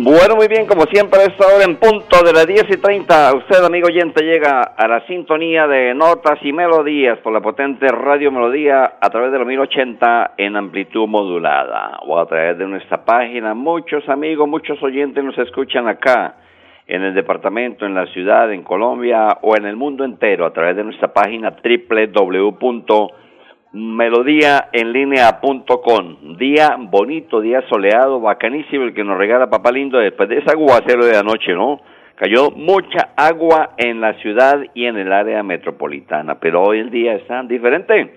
Bueno, muy bien, como siempre, a esta hora en punto de las 10 y 30, usted, amigo oyente, llega a la sintonía de notas y melodías por la potente Radio Melodía a través de los 1080 en amplitud modulada o a través de nuestra página. Muchos amigos, muchos oyentes nos escuchan acá en el departamento, en la ciudad, en Colombia o en el mundo entero a través de nuestra página www melodíaenlínea.com. Día bonito, día soleado, bacanísimo el que nos regala Papá Lindo después de ese aguacero de anoche, ¿no? Cayó mucha agua en la ciudad y en el área metropolitana, pero hoy el día está diferente.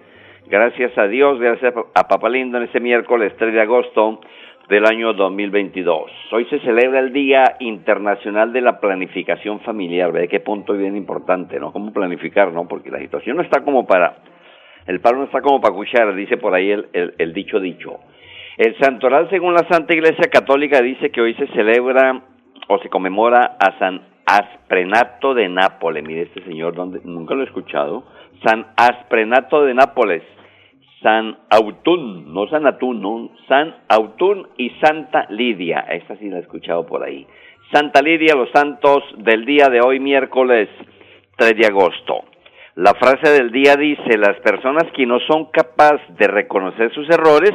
Gracias a Dios, gracias a Papá Lindo en ese miércoles 3 de agosto del año 2022. Hoy se celebra el Día Internacional de la Planificación Familiar. ¿Ve qué punto bien importante, no? ¿Cómo planificar, no? Porque la situación no está como para el palo no está como para cuchar, dice por ahí el, dicho dicho. El santoral, según la Santa Iglesia Católica, dice que hoy se celebra o se conmemora a San Asprenato de Nápoles. Mire este señor, donde nunca lo he escuchado. San Asprenato de Nápoles. San Autún, no San Atún, no, San Autún y Santa Lidia. Esta sí la he escuchado por ahí. Santa Lidia, los santos del día de hoy, miércoles 3 de agosto. La frase del día dice, las personas que no son capaces de reconocer sus errores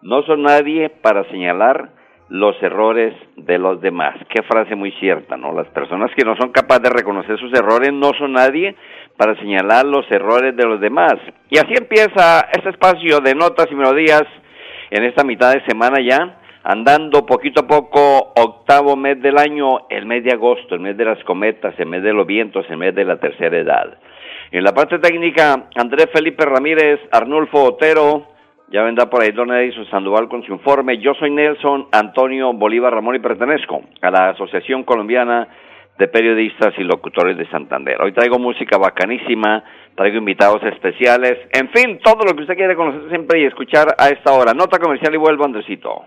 no son nadie para señalar los errores de los demás. Qué frase muy cierta, ¿no? Las personas que no son capaces de reconocer sus errores no son nadie para señalar los errores de los demás. Y así empieza este espacio de notas y melodías en esta mitad de semana ya, andando poquito a poco, octavo mes del año, el mes de agosto, el mes de las cometas, el mes de los vientos, el mes de la tercera edad. En la parte técnica, Andrés Felipe Ramírez, Arnulfo Otero, ya vendrá por ahí Don Edison Sandoval con su informe. Yo soy Nelson Antonio Bolívar Ramón y pertenezco a la Asociación Colombiana de Periodistas y Locutores de Santander. Hoy traigo música bacanísima, traigo invitados especiales, en fin, todo lo que usted quiere conocer siempre y escuchar a esta hora. Nota comercial y vuelvo, Andresito.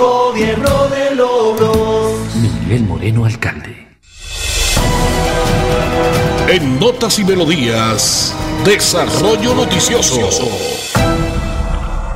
Gobierno de logros. Miguel Moreno, alcalde. En Notas y Melodías, Desarrollo Noticioso.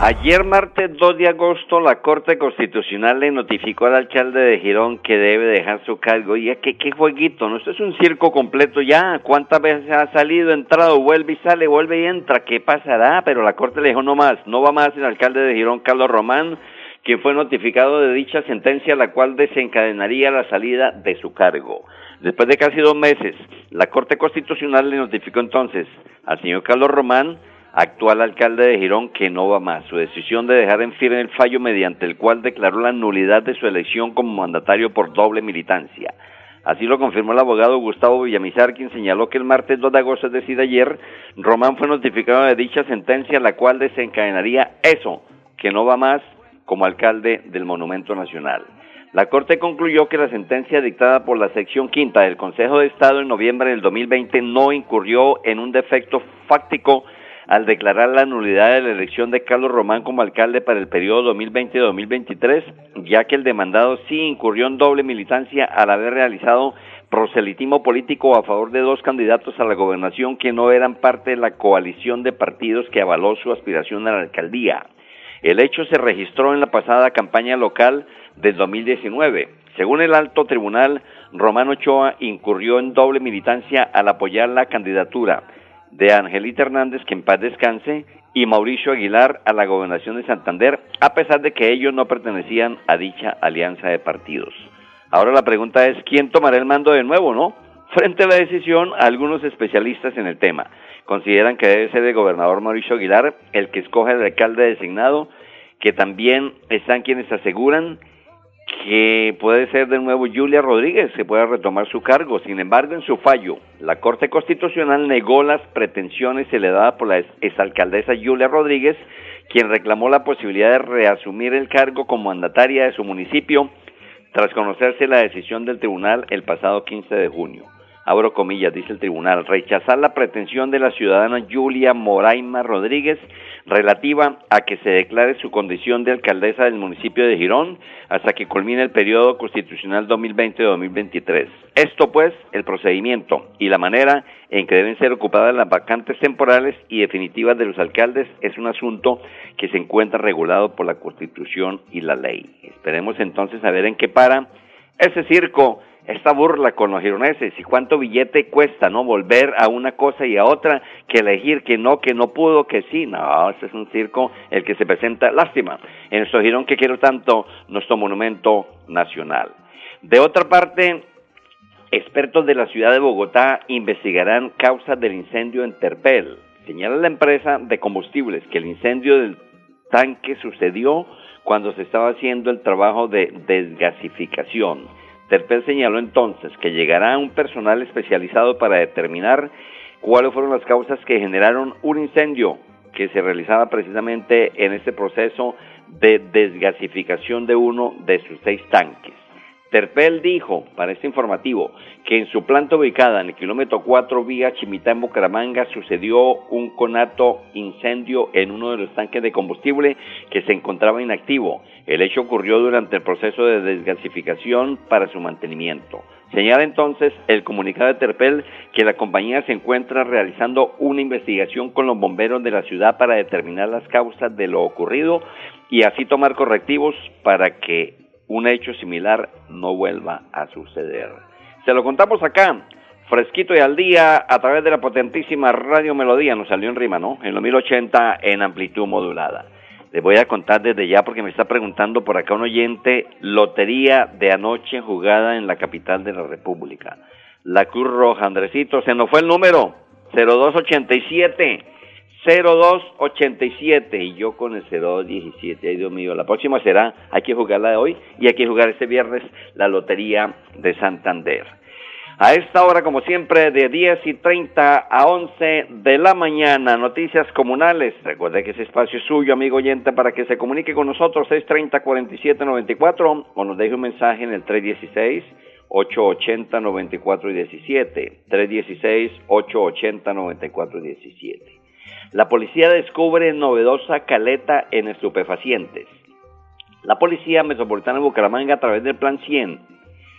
Ayer martes 2 de agosto la Corte Constitucional le notificó al alcalde de Girón que debe dejar su cargo. Y ¿qué, qué jueguito? ¿No? Esto es un circo completo ya. ¿Cuántas veces ha salido, entrado, vuelve y sale, vuelve y entra? ¿Qué pasará? Pero la Corte le dijo no más, no va más el alcalde de Girón, Carlos Román, quien fue notificado de dicha sentencia, la cual desencadenaría la salida de su cargo. Después de casi dos meses, la Corte Constitucional le notificó entonces al señor Carlos Román, actual alcalde de Girón, que no va más. Su decisión de dejar en firme el fallo mediante el cual declaró la nulidad de su elección como mandatario por doble militancia. Así lo confirmó el abogado Gustavo Villamizar, quien señaló que el martes 2 de agosto, es decir, ayer, Román fue notificado de dicha sentencia, la cual desencadenaría eso, que no va más como alcalde del Monumento Nacional. La Corte concluyó que la sentencia dictada por la sección quinta del Consejo de Estado en noviembre del 2020 no incurrió en un defecto fáctico al declarar la nulidad de la elección de Carlos Román como alcalde para el periodo 2020-2023, ya que el demandado sí incurrió en doble militancia al haber realizado proselitismo político a favor de dos candidatos a la gobernación que no eran parte de la coalición de partidos que avaló su aspiración a la alcaldía. El hecho se registró en la pasada campaña local del 2019. Según el alto tribunal, Romano Ochoa incurrió en doble militancia al apoyar la candidatura de Angelita Hernández, que en paz descanse, y Mauricio Aguilar a la gobernación de Santander, a pesar de que ellos no pertenecían a dicha alianza de partidos. Ahora la pregunta es, ¿quién tomará el mando de nuevo, no? Frente a la decisión, algunos especialistas en el tema consideran que debe ser el gobernador Mauricio Aguilar el que escoge el alcalde designado, que también están quienes aseguran que puede ser de nuevo Julia Rodríguez, que pueda retomar su cargo. Sin embargo, en su fallo, la Corte Constitucional negó las pretensiones elevadas por la exalcaldesa Julia Rodríguez, quien reclamó la posibilidad de reasumir el cargo como mandataria de su municipio tras conocerse la decisión del tribunal el pasado 15 de junio abro comillas, dice el tribunal, rechazar la pretensión de la ciudadana Julia Moraima Rodríguez relativa a que se declare su condición de alcaldesa del municipio de Girón hasta que culmine el periodo constitucional 2020-2023. Esto pues, el procedimiento y la manera en que deben ser ocupadas las vacantes temporales y definitivas de los alcaldes es un asunto que se encuentra regulado por la Constitución y la ley. Esperemos entonces a ver en qué para ese circo esta burla con los gironeses y cuánto billete cuesta, ¿no? Volver a una cosa y a otra, que elegir que no, que no pudo, que sí. No, ese es un circo el que se presenta, lástima, en nuestro girón que quiero tanto, nuestro monumento nacional. De otra parte, expertos de la ciudad de Bogotá investigarán causas del incendio en Terpel. Señala la empresa de combustibles que el incendio del tanque sucedió cuando se estaba haciendo el trabajo de desgasificación Terpel señaló entonces que llegará un personal especializado para determinar cuáles fueron las causas que generaron un incendio que se realizaba precisamente en este proceso de desgasificación de uno de sus seis tanques. Terpel dijo para este informativo que en su planta ubicada en el kilómetro 4 vía Chimitá en Bucaramanga sucedió un conato incendio en uno de los tanques de combustible que se encontraba inactivo. El hecho ocurrió durante el proceso de desgasificación para su mantenimiento. Señala entonces el comunicado de Terpel que la compañía se encuentra realizando una investigación con los bomberos de la ciudad para determinar las causas de lo ocurrido y así tomar correctivos para que un hecho similar no vuelva a suceder. Se lo contamos acá, fresquito y al día, a través de la potentísima Radio Melodía, nos salió en rima, ¿no? En los 1080 en amplitud modulada. Les voy a contar desde ya porque me está preguntando por acá un oyente, lotería de anoche jugada en la capital de la República. La Cruz Roja, Andresito, se nos fue el número, 0287. 0287 y yo con el 0217. Ay, Dios mío, la próxima será, hay que jugarla de hoy y hay que jugar este viernes la Lotería de Santander. A esta hora, como siempre, de 10 y 30 a 11 de la mañana, noticias comunales. Recuerde que ese espacio es suyo, amigo oyente, para que se comunique con nosotros, 630-4794, o nos deje un mensaje en el 316. 880-94 y 17, 316-880-94 y 17. La policía descubre novedosa caleta en estupefacientes. La Policía Metropolitana de Bucaramanga, a través del Plan 100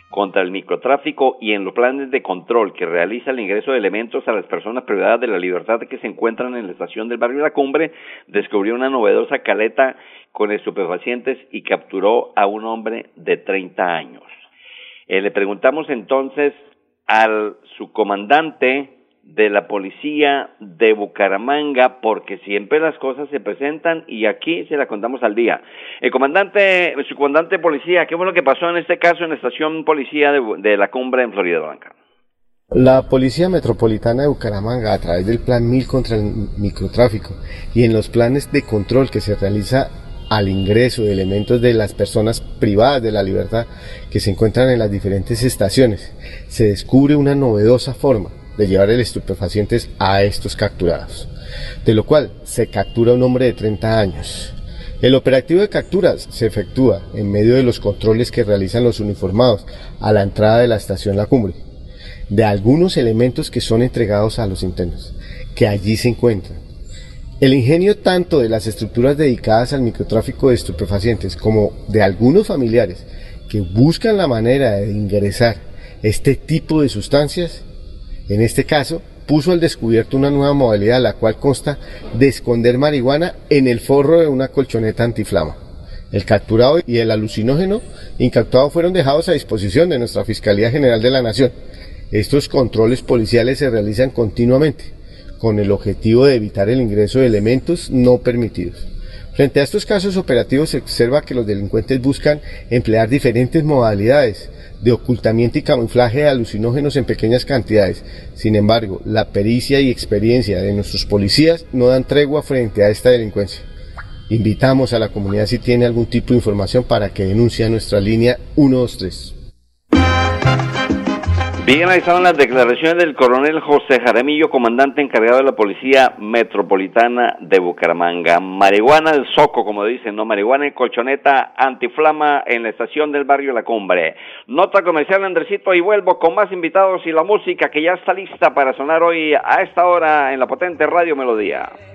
contra el microtráfico y en los planes de control que realiza el ingreso de elementos a las personas privadas de la libertad que se encuentran en la estación del barrio La Cumbre, descubrió una novedosa caleta con estupefacientes y capturó a un hombre de 30 años. Eh, le preguntamos entonces al subcomandante de la policía de Bucaramanga, porque siempre las cosas se presentan y aquí se las contamos al día. El comandante, su comandante de policía, ¿qué fue lo que pasó en este caso en la estación policía de, la cumbre en Florida Blanca? La Policía Metropolitana de Bucaramanga, a través del Plan 1000 contra el microtráfico y en los planes de control que se realiza al ingreso de elementos de las personas privadas de la libertad que se encuentran en las diferentes estaciones, se descubre una novedosa forma de llevar el estupefacientes a estos capturados, de lo cual se captura un hombre de 30 años. El operativo de capturas se efectúa en medio de los controles que realizan los uniformados a la entrada de la estación La Cumbre, de algunos elementos que son entregados a los internos, que allí se encuentran. El ingenio tanto de las estructuras dedicadas al microtráfico de estupefacientes como de algunos familiares que buscan la manera de ingresar este tipo de sustancias en este caso, puso al descubierto una nueva modalidad, la cual consta de esconder marihuana en el forro de una colchoneta antiflama. El capturado y el alucinógeno incautado fueron dejados a disposición de nuestra Fiscalía General de la Nación. Estos controles policiales se realizan continuamente con el objetivo de evitar el ingreso de elementos no permitidos. Frente a estos casos operativos se observa que los delincuentes buscan emplear diferentes modalidades de ocultamiento y camuflaje de alucinógenos en pequeñas cantidades. Sin embargo, la pericia y experiencia de nuestros policías no dan tregua frente a esta delincuencia. Invitamos a la comunidad si tiene algún tipo de información para que denuncie a nuestra línea 123. Bien, ahí estaban las declaraciones del coronel José Jaramillo, comandante encargado de la Policía Metropolitana de Bucaramanga. Marihuana del Soco, como dicen, ¿no? Marihuana en colchoneta antiflama en la estación del barrio La Cumbre. Nota comercial, Andresito, y vuelvo con más invitados y la música que ya está lista para sonar hoy a esta hora en la potente Radio Melodía.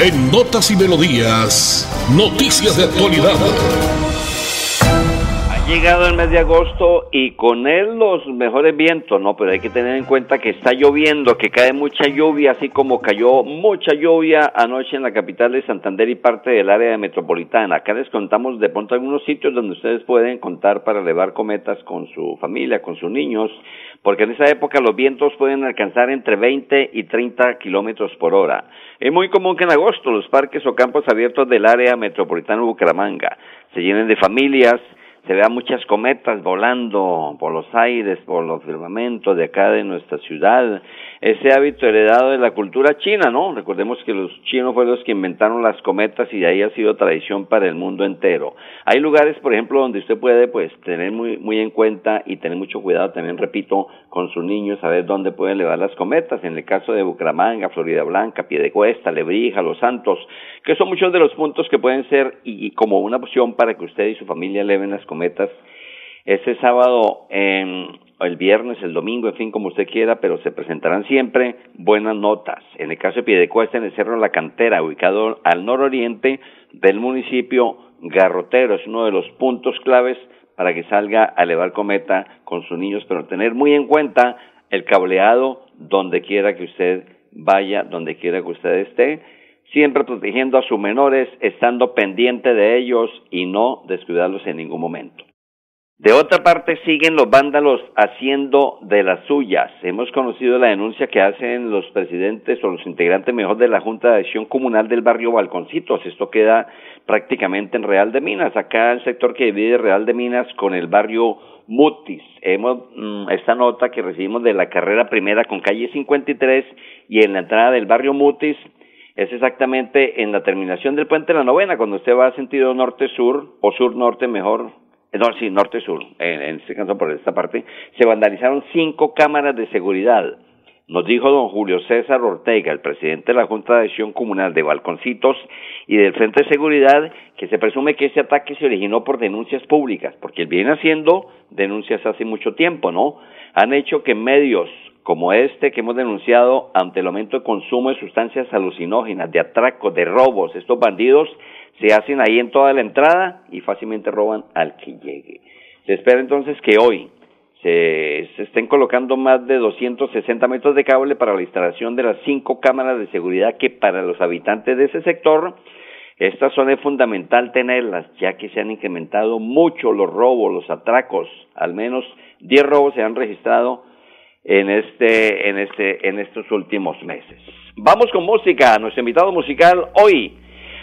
En Notas y Melodías, noticias de actualidad. Llegado el mes de agosto y con él los mejores vientos, ¿no? Pero hay que tener en cuenta que está lloviendo, que cae mucha lluvia, así como cayó mucha lluvia anoche en la capital de Santander y parte del área metropolitana. Acá les contamos de pronto algunos sitios donde ustedes pueden contar para elevar cometas con su familia, con sus niños, porque en esa época los vientos pueden alcanzar entre 20 y 30 kilómetros por hora. Es muy común que en agosto los parques o campos abiertos del área metropolitana de Bucaramanga se llenen de familias, se vean muchas cometas volando por los aires, por los firmamentos de acá de nuestra ciudad. Ese hábito heredado de la cultura china, ¿no? Recordemos que los chinos fueron los que inventaron las cometas y de ahí ha sido tradición para el mundo entero. Hay lugares, por ejemplo, donde usted puede pues tener muy, muy en cuenta y tener mucho cuidado también, repito, con sus niños, saber dónde pueden elevar las cometas. En el caso de Bucaramanga, Florida Blanca, Piedecuesta, Lebrija, Los Santos, que son muchos de los puntos que pueden ser y, como una opción para que usted y su familia eleven las cometas ese sábado, eh, el viernes, el domingo, en fin, como usted quiera, pero se presentarán siempre buenas notas. En el caso de Piedecuesta, en el Cerro La Cantera, ubicado al nororiente del municipio Garrotero, es uno de los puntos claves para que salga a elevar cometa con sus niños, pero tener muy en cuenta el cableado donde quiera que usted vaya, donde quiera que usted esté, siempre protegiendo a sus menores, estando pendiente de ellos y no descuidarlos en ningún momento. De otra parte, siguen los vándalos haciendo de las suyas. Hemos conocido la denuncia que hacen los presidentes o los integrantes mejor de la Junta de Acción Comunal del barrio Balconcitos. Esto queda prácticamente en Real de Minas, acá el sector que divide Real de Minas con el barrio Mutis. Hemos, mm, esta nota que recibimos de la carrera primera con calle 53 y en la entrada del barrio Mutis es exactamente en la terminación del puente de la novena, cuando usted va sentido norte-sur o sur-norte mejor, no, sí, norte-sur, en, en este caso por esta parte, se vandalizaron cinco cámaras de seguridad. Nos dijo don Julio César Ortega, el presidente de la Junta de Acción Comunal de Balconcitos y del Frente de Seguridad, que se presume que ese ataque se originó por denuncias públicas, porque él viene haciendo denuncias hace mucho tiempo, ¿no? Han hecho que medios como este que hemos denunciado ante el aumento de consumo de sustancias alucinógenas, de atracos, de robos, estos bandidos se hacen ahí en toda la entrada y fácilmente roban al que llegue. Se espera entonces que hoy se, estén colocando más de 260 metros de cable para la instalación de las cinco cámaras de seguridad que para los habitantes de ese sector esta zona es fundamental tenerlas ya que se han incrementado mucho los robos, los atracos, al menos 10 robos se han registrado en este en este en estos últimos meses. Vamos con música, nuestro invitado musical hoy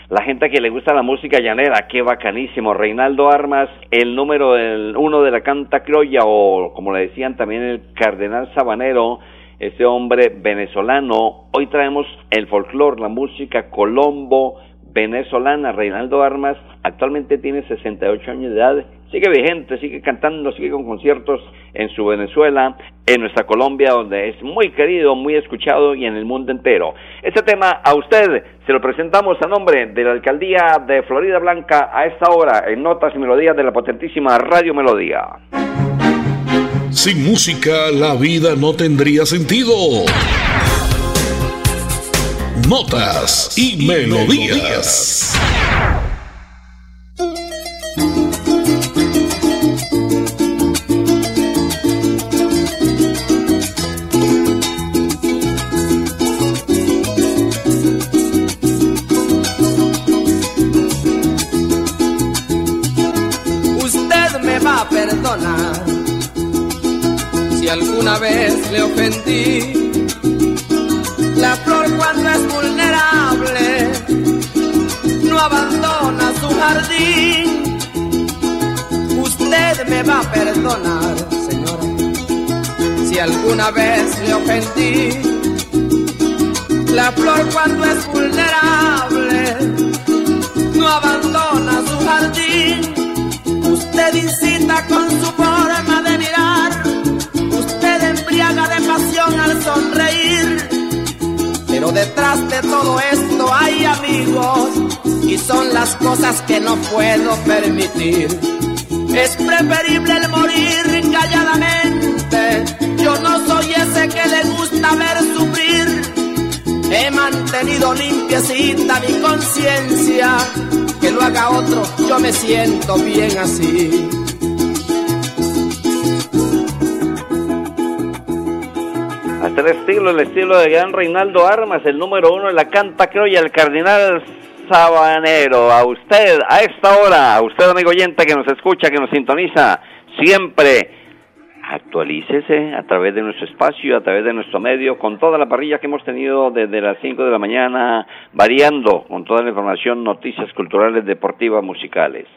la gente que le gusta la música llanera, qué bacanísimo. Reinaldo Armas, el número uno de la canta criolla, o como le decían también el cardenal sabanero, este hombre venezolano. Hoy traemos el folclore, la música colombo venezolana. Reinaldo Armas actualmente tiene 68 años de edad, sigue vigente, sigue cantando, sigue con conciertos en su Venezuela, en nuestra Colombia, donde es muy querido, muy escuchado y en el mundo entero. Este tema a usted se lo presentamos a nombre de la Alcaldía de Florida Blanca a esta hora en Notas y Melodías de la potentísima Radio Melodía. Sin música la vida no tendría sentido. Notas y, melodías. Alguna vez le ofendí. La flor cuando es vulnerable no abandona su jardín. Usted me va a perdonar, señora, si alguna vez le ofendí. La flor cuando es vulnerable no abandona su jardín. Usted incita con su forma de todo esto hay amigos y son las cosas que no puedo permitir. Es preferible el morir calladamente. Yo no soy ese que le gusta ver sufrir. He mantenido limpiecita mi conciencia. Que lo haga otro, yo me siento bien así. Hasta el estilo, el estilo de gran Reinaldo Armas, el número uno en la canta criolla, el cardenal Sabanero. A usted, a esta hora, a usted amigo oyente que nos escucha, que nos sintoniza, siempre actualícese a través de nuestro espacio, a través de nuestro medio, con toda la parrilla que hemos tenido desde las 5 de la mañana, variando con toda la información, noticias culturales, deportivas, musicales.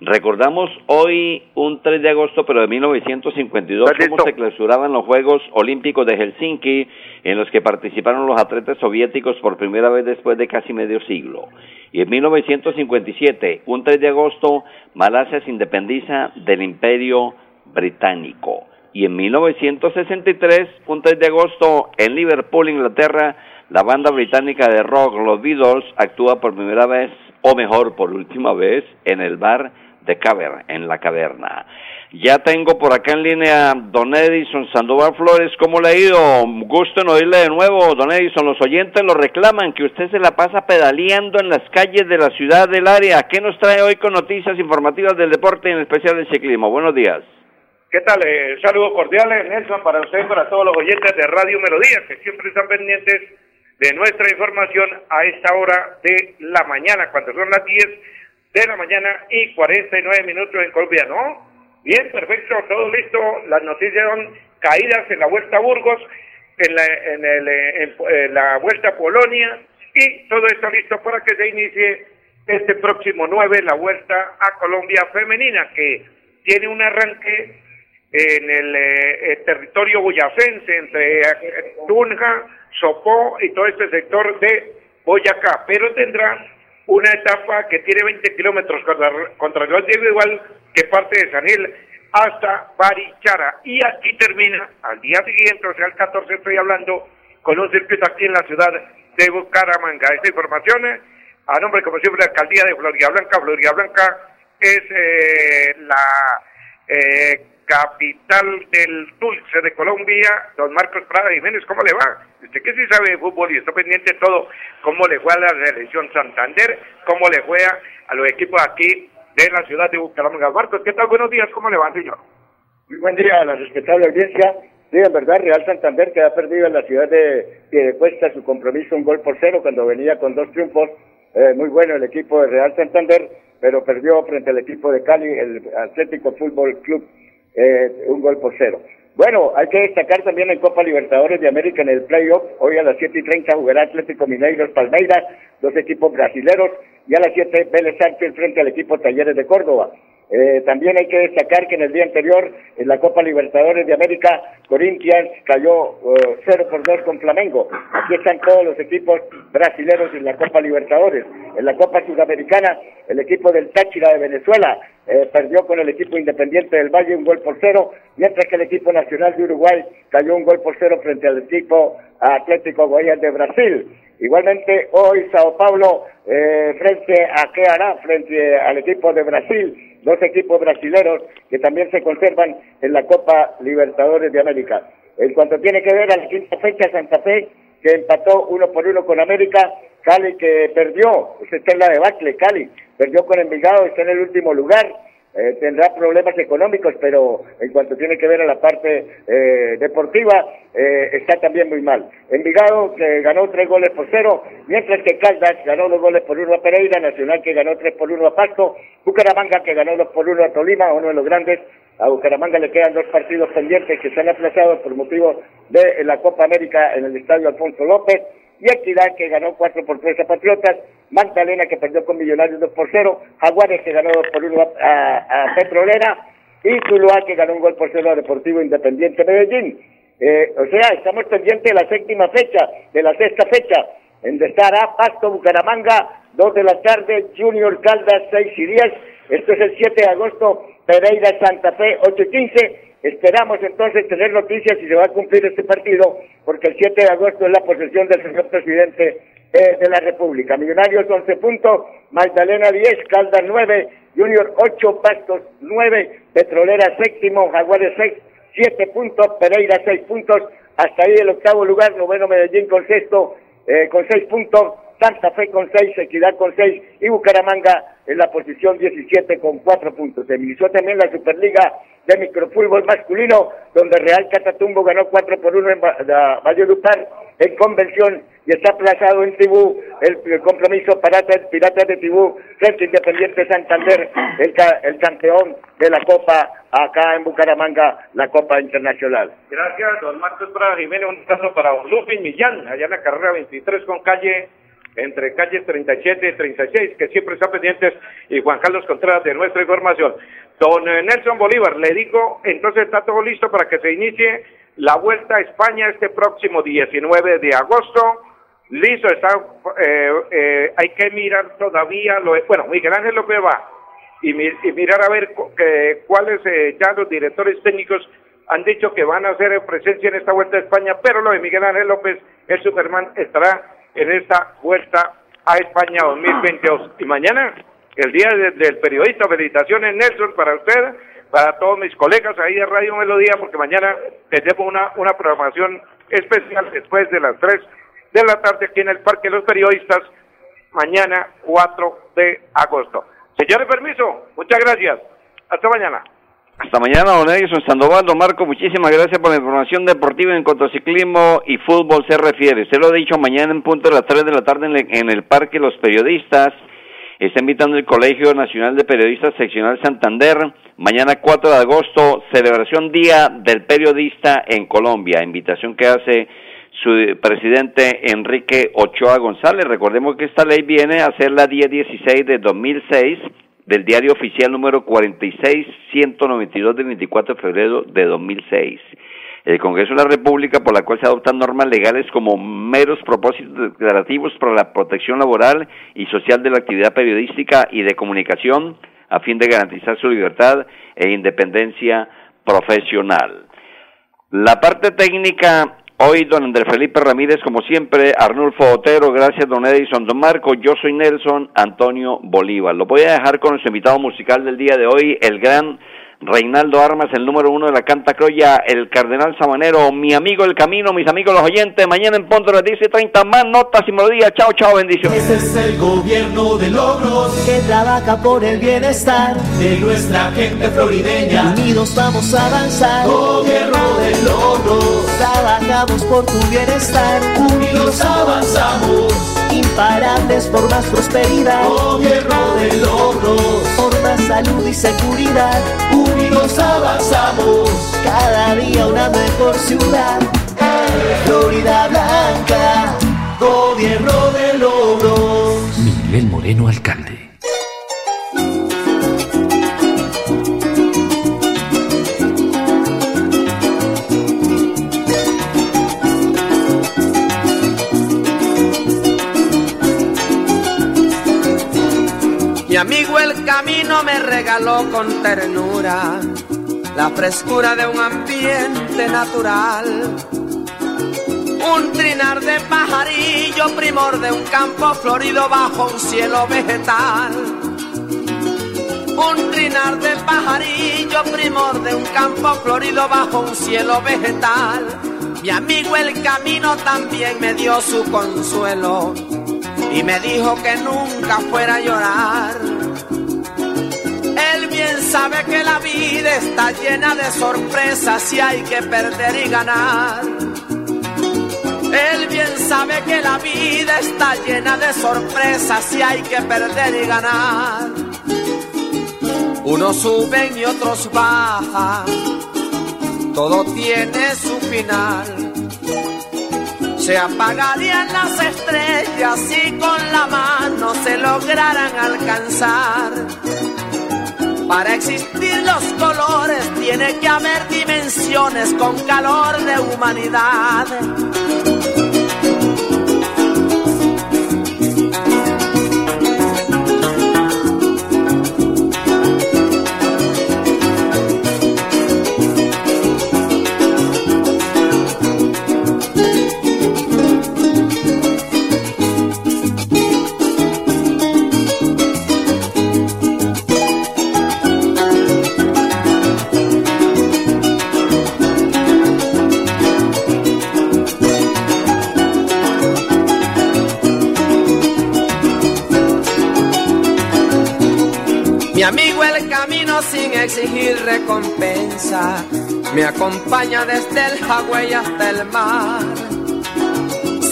Recordamos hoy un 3 de agosto, pero de 1952, cómo se clausuraban los Juegos Olímpicos de Helsinki, en los que participaron los atletas soviéticos por primera vez después de casi medio siglo. Y en 1957, un 3 de agosto, Malasia se independiza del Imperio Británico. Y en 1963, un 3 de agosto, en Liverpool, Inglaterra, la banda británica de rock, los Beatles, actúa por primera vez, o mejor, por última vez, en el bar de Cavern, en la caverna. Ya tengo por acá en línea Don Edison Sandoval Flores. ¿Cómo le ha ido? Gusto en oírle de nuevo, Don Edison. Los oyentes lo reclaman, que usted se la pasa pedaleando en las calles de la ciudad del área. ¿Qué nos trae hoy con noticias informativas del deporte en especial del ciclismo? Buenos días. ¿Qué tal? Eh, saludos cordiales, Nelson, para usted para todos los oyentes de Radio Melodía, que siempre están pendientes de nuestra información a esta hora de la mañana, cuando son las 10 de la mañana y 49 minutos en Colombia, ¿no? Bien, perfecto, todo listo. Las noticias son caídas en la Vuelta a Burgos, en la, en, el, en la Vuelta a Polonia y todo esto listo para que se inicie este próximo 9 la Vuelta a Colombia Femenina, que tiene un arranque en el, eh, territorio boyacense, entre eh, Tunja, Sopó y todo este sector de Boyacá, pero tendrá una etapa que tiene 20 kilómetros contra, el individual que parte de Sanil hasta Barichara. Y aquí termina, al día siguiente, o sea, el 14 estoy hablando, con un circuito aquí en la ciudad de Bucaramanga. Esta información, a nombre, como siempre, de la alcaldía de Florida Blanca. Florida Blanca es eh, la eh, capital del dulce de Colombia, don Marcos Prada Jiménez, ¿cómo le va? Usted que sí sabe de fútbol y está pendiente todo, cómo le fue a la selección Santander, cómo le fue a, los equipos aquí de la ciudad de Bucaramanga. Marcos, ¿qué tal? Buenos días, ¿cómo le va, señor? Muy buen día a la respetable audiencia. Sí, en verdad, Real Santander que ha perdido en la ciudad de Piedecuesta su compromiso un gol por cero cuando venía con dos triunfos. Eh, muy bueno el equipo de Real Santander, pero perdió frente al equipo de Cali, el Atlético Fútbol Club eh, un gol por cero. Bueno, hay que destacar también en Copa Libertadores de América en el playoff. Hoy a las 7 y 30 jugará Atlético Mineiro Palmeiras, dos equipos brasileros. Y a las 7 Vélez Sánchez frente al equipo Talleres de Córdoba. Eh, también hay que destacar que en el día anterior, en la Copa Libertadores de América, Corinthians cayó 0 uh, por 2 con Flamengo. Aquí están todos los equipos brasileños en la Copa Libertadores. En la Copa Sudamericana, el equipo del Táchira de Venezuela eh, perdió con el equipo Independiente del Valle un gol por cero, mientras que el equipo nacional de Uruguay cayó un gol por cero frente al equipo Atlético Goiás de Brasil. Igualmente hoy Sao Paulo eh, frente a qué hará frente al equipo de Brasil, dos equipos brasileños que también se conservan en la Copa Libertadores de América. En cuanto tiene que ver a la quinta fecha, Santa Fe que empató uno por uno con América, Cali que perdió, está en la debacle, Cali perdió con Envigado, está en el último lugar, eh, tendrá problemas económicos, pero en cuanto tiene que ver a la parte eh, deportiva, eh, está también muy mal. Envigado que ganó tres goles por cero, mientras que Caldas ganó dos goles por uno a Pereira, Nacional que ganó tres por uno a Pasto, Bucaramanga que ganó dos por uno a Tolima, uno de los grandes. A Bucaramanga le quedan dos partidos pendientes que se han aplazado por motivo de la Copa América en el Estadio Alfonso López y Equidad que ganó 4 por 3 a Patriotas, Magdalena que perdió con Millonarios 2 por 0, Jaguares que ganó 2 por 1 a, Petrolera y Tuluá que ganó un gol por 0 a Deportivo Independiente Medellín. Eh, o sea, estamos pendientes de la séptima fecha, de la sexta fecha, en estará Pasto Bucaramanga, 2 de la tarde, Junior Caldas 6 y 10, esto es el 7 de agosto, Pereira Santa Fe 8 y 15, Esperamos entonces tener noticias si se va a cumplir este partido, porque el 7 de agosto es la posesión del señor presidente eh, de la República. Millonarios 11 puntos, Magdalena 10, Caldas 9, Junior 8, Pastos 9, Petrolera séptimo, Jaguares 6, 7 puntos, Pereira 6 puntos, hasta ahí el octavo lugar, noveno Medellín con sexto, eh, con 6 puntos, Santa Fe con 6, Equidad con 6 y Bucaramanga en la posición 17 con 4 puntos. Se inició también la Superliga de Microfútbol masculino, donde Real Catatumbo ganó 4 por 1 en Valledupar en convención y está aplazado en Tibú el, compromiso para Piratas de Tibú frente Independiente Santander, el, el campeón de la Copa acá en Bucaramanga, la Copa Internacional. Gracias, don Marcos Prada Jiménez. Un caso para Lupin Millán, allá en la carrera 23 con calle entre calles 37 y 36, que siempre están pendientes, y Juan Carlos Contreras de nuestra información. Don eh, Nelson Bolívar, le digo, entonces está todo listo para que se inicie la Vuelta a España este próximo 19 de agosto. Listo, está, eh, eh, hay que mirar todavía, lo, bueno, Miguel Ángel López va y, y mirar a ver cuáles ya los directores técnicos han dicho que van a hacer presencia en esta Vuelta a España, pero lo de Miguel Ángel López, el Superman, estará en esta vuelta a España 2022. Y mañana, el día del periodista, felicitaciones Nelson para usted, para todos mis colegas ahí de Radio Melodía, porque mañana tendremos una, una programación especial después de las 3 de la tarde aquí en el Parque de los Periodistas, mañana 4 de agosto. Señores, permiso, muchas gracias. Hasta mañana. Hasta mañana, don Edison Sandoval, don Marco, muchísimas gracias por la información deportiva en cuanto a ciclismo y fútbol se refiere. Se lo he dicho mañana en punto de las 3 de la tarde en el Parque Los Periodistas. Está invitando el Colegio Nacional de Periodistas Seccional Santander. Mañana 4 de agosto, celebración Día del Periodista en Colombia. Invitación que hace su presidente Enrique Ochoa González. Recordemos que esta ley viene a ser la 1016 de 2006 del diario oficial número 46192 del 24 de febrero de 2006. El Congreso de la República, por la cual se adoptan normas legales como meros propósitos declarativos para la protección laboral y social de la actividad periodística y de comunicación, a fin de garantizar su libertad e independencia profesional. La parte técnica Hoy don Andrés Felipe Ramírez, como siempre, Arnulfo Otero, gracias don Edison, don Marco, yo soy Nelson Antonio Bolívar. Lo voy a dejar con nuestro invitado musical del día de hoy, el gran Reinaldo Armas, el número uno de la Canta Croya, el Cardenal Sabanero, mi amigo El Camino, mis amigos los oyentes, mañana en Ponto les dice 30 más notas y melodías. Chao, chao, bendiciones. Este es el gobierno de logros que trabaja por el bienestar de nuestra gente florideña. Unidos vamos a avanzar. Gobierno de logros. Trabajamos por tu bienestar. Unidos avanzamos. Imparables por más prosperidad. Gobierno de logros. Salud y seguridad unidos avanzamos. Cada día una mejor ciudad. Florida Blanca, gobierno de logros. Miguel Moreno, alcalde. Camino me regaló con ternura la frescura de un ambiente natural. Un trinar de pajarillo, primor de un campo florido bajo un cielo vegetal. Un trinar de pajarillo, primor de un campo florido bajo un cielo vegetal. Mi amigo el camino también me dio su consuelo y me dijo que nunca fuera a llorar él bien sabe que la vida está llena de sorpresas y hay que perder y ganar. Él bien sabe que la vida está llena de sorpresas y hay que perder y ganar. Unos suben y otros bajan, todo tiene su final. Se apagarían las estrellas si con la mano se lograran alcanzar para existir los colores tiene que haber dimensiones con calor de humanidad. Sin exigir recompensa me acompaña desde el Hawái hasta el mar.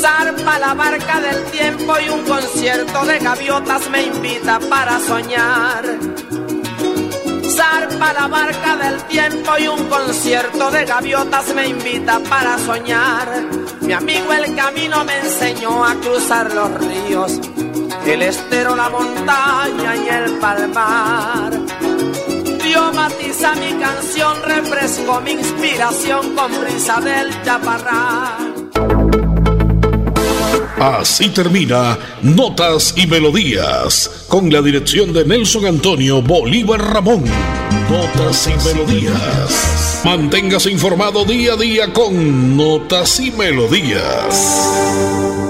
Zarpa la barca del tiempo y un concierto de gaviotas me invita para soñar. Zarpa la barca del tiempo y un concierto de gaviotas me invita para soñar. Mi amigo el camino me enseñó a cruzar los ríos el estero, la montaña y el palmar. Dio matiza mi canción, refresco mi inspiración con brisa del chaparral. Así termina Notas y Melodías, con la dirección de Nelson Antonio Bolívar Ramón. Notas y Melodías. Manténgase informado día a día con Notas y Melodías.